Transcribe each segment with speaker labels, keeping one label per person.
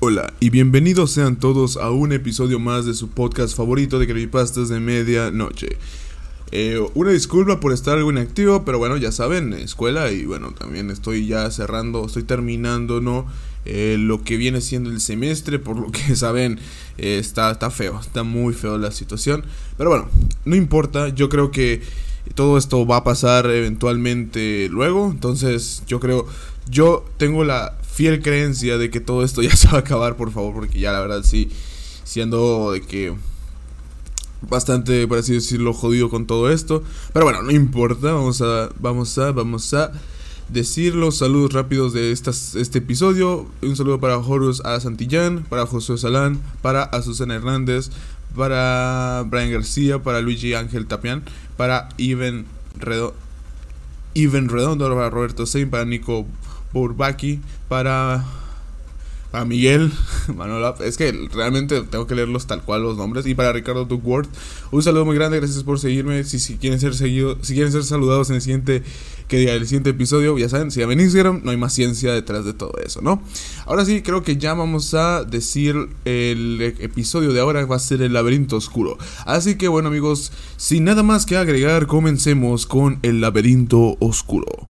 Speaker 1: Hola y bienvenidos sean todos a un episodio más de su podcast favorito de creepypastas de medianoche. Eh, una disculpa por estar algo inactivo, pero bueno, ya saben, escuela y bueno, también estoy ya cerrando, estoy terminando, ¿no? Eh, lo que viene siendo el semestre, por lo que saben, eh, está, está feo, está muy feo la situación. Pero bueno, no importa, yo creo que todo esto va a pasar eventualmente luego, entonces yo creo, yo tengo la fiel creencia de que todo esto ya se va a acabar, por favor, porque ya la verdad sí, siendo de que bastante, por así decirlo, jodido con todo esto. Pero bueno, no importa, vamos a, vamos a, vamos a decir los saludos rápidos de estas, este episodio. Un saludo para Horus A. Santillán, para José Salán, para Azucena Hernández, para Brian García, para Luigi Ángel Tapián, para Ivan Redondo, Redondo, para Roberto Sein, para Nico Bourbaki, para para Miguel, Manuel, es que realmente tengo que leerlos tal cual los nombres. Y para Ricardo Duckworth, un saludo muy grande, gracias por seguirme. Si, si quieren ser seguidos, si quieren ser saludados en el siguiente, que diga el siguiente episodio, ya saben, si en Instagram, no hay más ciencia detrás de todo eso, ¿no? Ahora sí, creo que ya vamos a decir el episodio de ahora va a ser el laberinto oscuro. Así que bueno amigos, sin nada más que agregar, comencemos con el laberinto oscuro.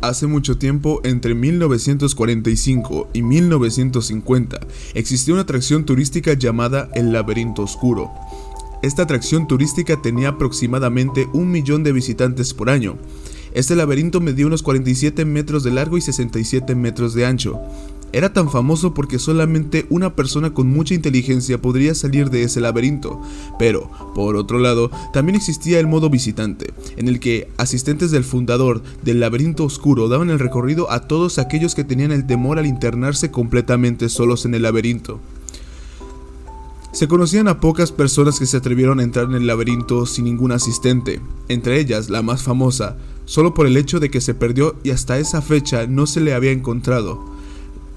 Speaker 1: Hace mucho tiempo, entre 1945 y 1950, existió una atracción turística llamada el Laberinto Oscuro. Esta atracción turística tenía aproximadamente un millón de visitantes por año. Este laberinto medía unos 47 metros de largo y 67 metros de ancho. Era tan famoso porque solamente una persona con mucha inteligencia podría salir de ese laberinto, pero, por otro lado, también existía el modo visitante, en el que asistentes del fundador del laberinto oscuro daban el recorrido a todos aquellos que tenían el temor al internarse completamente solos en el laberinto. Se conocían a pocas personas que se atrevieron a entrar en el laberinto sin ningún asistente, entre ellas la más famosa, solo por el hecho de que se perdió y hasta esa fecha no se le había encontrado.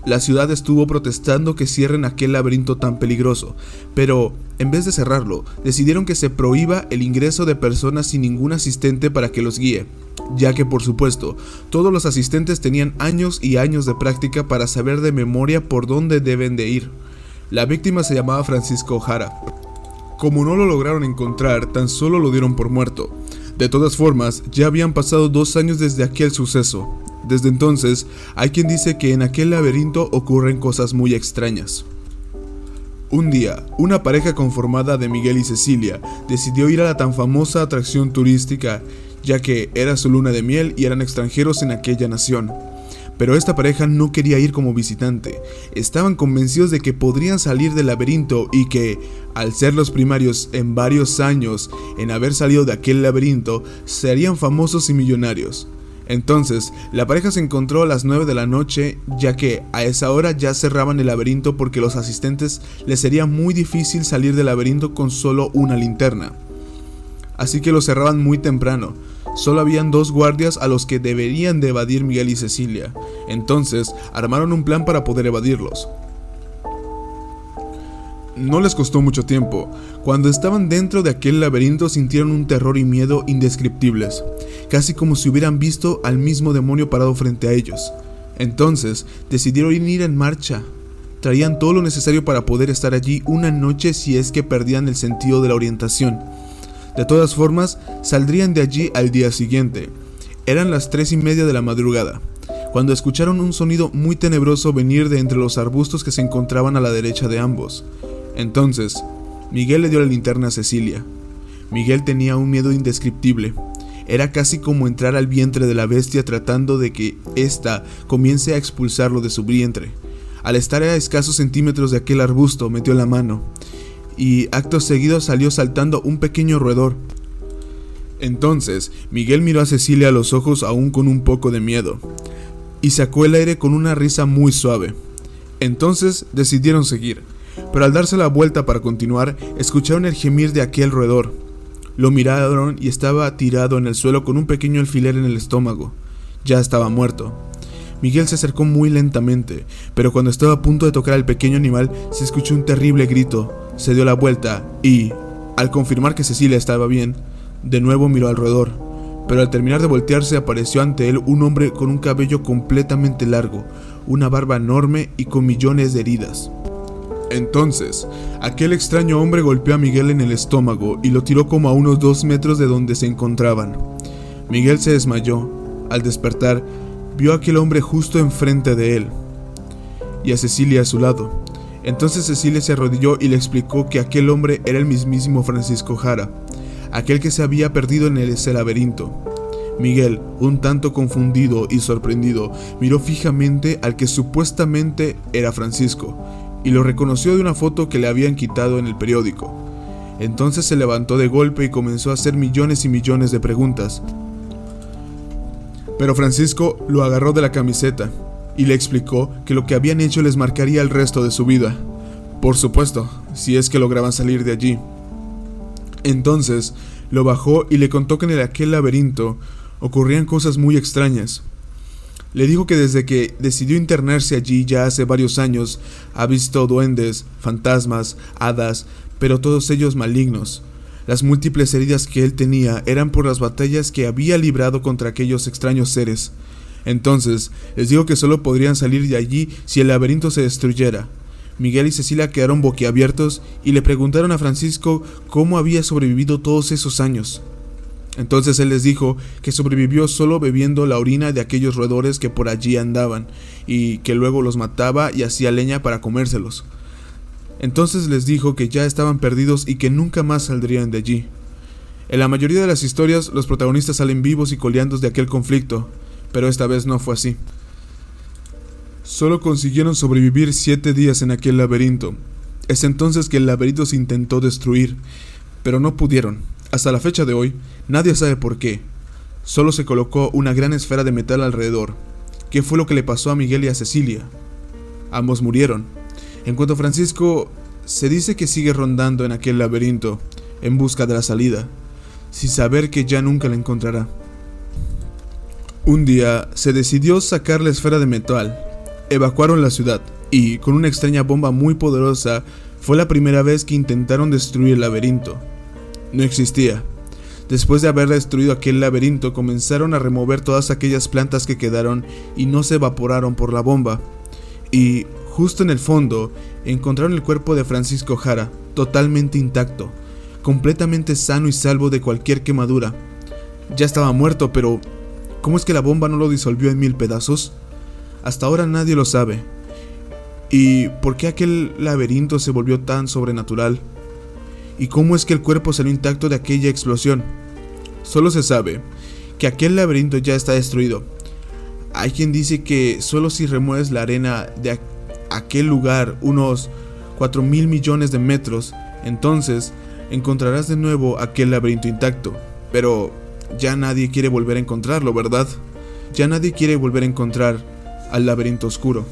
Speaker 1: La ciudad estuvo protestando que cierren aquel laberinto tan peligroso, pero en vez de cerrarlo, decidieron que se prohíba el ingreso de personas sin ningún asistente para que los guíe, ya que por supuesto, todos los asistentes tenían años y años de práctica para saber de memoria por dónde deben de ir. La víctima se llamaba Francisco Jara. Como no lo lograron encontrar, tan solo lo dieron por muerto. De todas formas, ya habían pasado dos años desde aquel suceso, desde entonces, hay quien dice que en aquel laberinto ocurren cosas muy extrañas. Un día, una pareja conformada de Miguel y Cecilia decidió ir a la tan famosa atracción turística, ya que era su luna de miel y eran extranjeros en aquella nación. Pero esta pareja no quería ir como visitante, estaban convencidos de que podrían salir del laberinto y que, al ser los primarios en varios años en haber salido de aquel laberinto, serían famosos y millonarios. Entonces, la pareja se encontró a las 9 de la noche, ya que a esa hora ya cerraban el laberinto porque los asistentes les sería muy difícil salir del laberinto con solo una linterna. Así que lo cerraban muy temprano. Solo habían dos guardias a los que deberían de evadir Miguel y Cecilia. Entonces, armaron un plan para poder evadirlos. No les costó mucho tiempo. Cuando estaban dentro de aquel laberinto sintieron un terror y miedo indescriptibles, casi como si hubieran visto al mismo demonio parado frente a ellos. Entonces decidieron ir en marcha. Traían todo lo necesario para poder estar allí una noche si es que perdían el sentido de la orientación. De todas formas, saldrían de allí al día siguiente. Eran las tres y media de la madrugada, cuando escucharon un sonido muy tenebroso venir de entre los arbustos que se encontraban a la derecha de ambos. Entonces, Miguel le dio la linterna a Cecilia. Miguel tenía un miedo indescriptible. Era casi como entrar al vientre de la bestia tratando de que ésta comience a expulsarlo de su vientre. Al estar a escasos centímetros de aquel arbusto, metió la mano, y acto seguido salió saltando un pequeño roedor. Entonces, Miguel miró a Cecilia a los ojos aún con un poco de miedo, y sacó el aire con una risa muy suave. Entonces decidieron seguir pero al darse la vuelta para continuar, escucharon el gemir de aquel roedor. Lo miraron y estaba tirado en el suelo con un pequeño alfiler en el estómago. Ya estaba muerto. Miguel se acercó muy lentamente, pero cuando estaba a punto de tocar al pequeño animal, se escuchó un terrible grito. Se dio la vuelta y, al confirmar que Cecilia estaba bien, de nuevo miró al roedor, pero al terminar de voltearse apareció ante él un hombre con un cabello completamente largo, una barba enorme y con millones de heridas. Entonces, aquel extraño hombre golpeó a Miguel en el estómago y lo tiró como a unos dos metros de donde se encontraban. Miguel se desmayó. Al despertar, vio a aquel hombre justo enfrente de él y a Cecilia a su lado. Entonces Cecilia se arrodilló y le explicó que aquel hombre era el mismísimo Francisco Jara, aquel que se había perdido en ese laberinto. Miguel, un tanto confundido y sorprendido, miró fijamente al que supuestamente era Francisco, y lo reconoció de una foto que le habían quitado en el periódico. Entonces se levantó de golpe y comenzó a hacer millones y millones de preguntas. Pero Francisco lo agarró de la camiseta y le explicó que lo que habían hecho les marcaría el resto de su vida. Por supuesto, si es que lograban salir de allí. Entonces lo bajó y le contó que en aquel laberinto ocurrían cosas muy extrañas. Le dijo que desde que decidió internarse allí ya hace varios años ha visto duendes, fantasmas, hadas, pero todos ellos malignos. Las múltiples heridas que él tenía eran por las batallas que había librado contra aquellos extraños seres. Entonces, les digo que solo podrían salir de allí si el laberinto se destruyera. Miguel y Cecilia quedaron boquiabiertos y le preguntaron a Francisco cómo había sobrevivido todos esos años. Entonces él les dijo que sobrevivió solo bebiendo la orina de aquellos roedores que por allí andaban, y que luego los mataba y hacía leña para comérselos. Entonces les dijo que ya estaban perdidos y que nunca más saldrían de allí. En la mayoría de las historias los protagonistas salen vivos y coleandos de aquel conflicto, pero esta vez no fue así. Solo consiguieron sobrevivir siete días en aquel laberinto. Es entonces que el laberinto se intentó destruir, pero no pudieron. Hasta la fecha de hoy, nadie sabe por qué. Solo se colocó una gran esfera de metal alrededor. ¿Qué fue lo que le pasó a Miguel y a Cecilia? Ambos murieron. En cuanto a Francisco, se dice que sigue rondando en aquel laberinto, en busca de la salida, sin saber que ya nunca la encontrará. Un día se decidió sacar la esfera de metal. Evacuaron la ciudad y, con una extraña bomba muy poderosa, fue la primera vez que intentaron destruir el laberinto. No existía. Después de haber destruido aquel laberinto, comenzaron a remover todas aquellas plantas que quedaron y no se evaporaron por la bomba. Y, justo en el fondo, encontraron el cuerpo de Francisco Jara, totalmente intacto, completamente sano y salvo de cualquier quemadura. Ya estaba muerto, pero ¿Cómo es que la bomba no lo disolvió en mil pedazos? Hasta ahora nadie lo sabe. ¿Y por qué aquel laberinto se volvió tan sobrenatural? ¿Y cómo es que el cuerpo salió intacto de aquella explosión? Solo se sabe que aquel laberinto ya está destruido. Hay quien dice que solo si remueves la arena de aquel lugar unos 4 mil millones de metros, entonces encontrarás de nuevo aquel laberinto intacto. Pero ya nadie quiere volver a encontrarlo, ¿verdad? Ya nadie quiere volver a encontrar al laberinto oscuro.